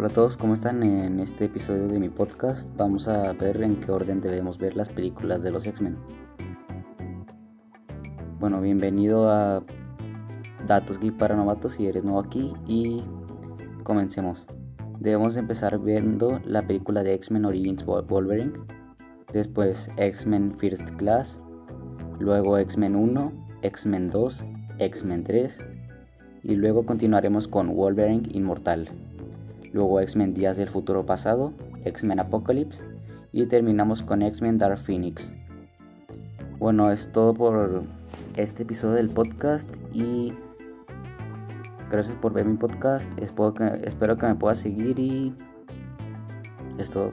Hola a todos, ¿cómo están? En este episodio de mi podcast vamos a ver en qué orden debemos ver las películas de los X-Men. Bueno, bienvenido a Datos Geek para Novatos si eres nuevo aquí y comencemos. Debemos empezar viendo la película de X-Men Origins Wolverine, después X-Men First Class, luego X-Men 1, X-Men 2, X-Men 3 y luego continuaremos con Wolverine Inmortal, luego X-Men Días del Futuro Pasado, X-Men Apocalypse y terminamos con X-Men Dark Phoenix. Bueno, es todo por este episodio del podcast y Gracias por ver mi podcast. Espero que, espero que me puedas seguir y es todo.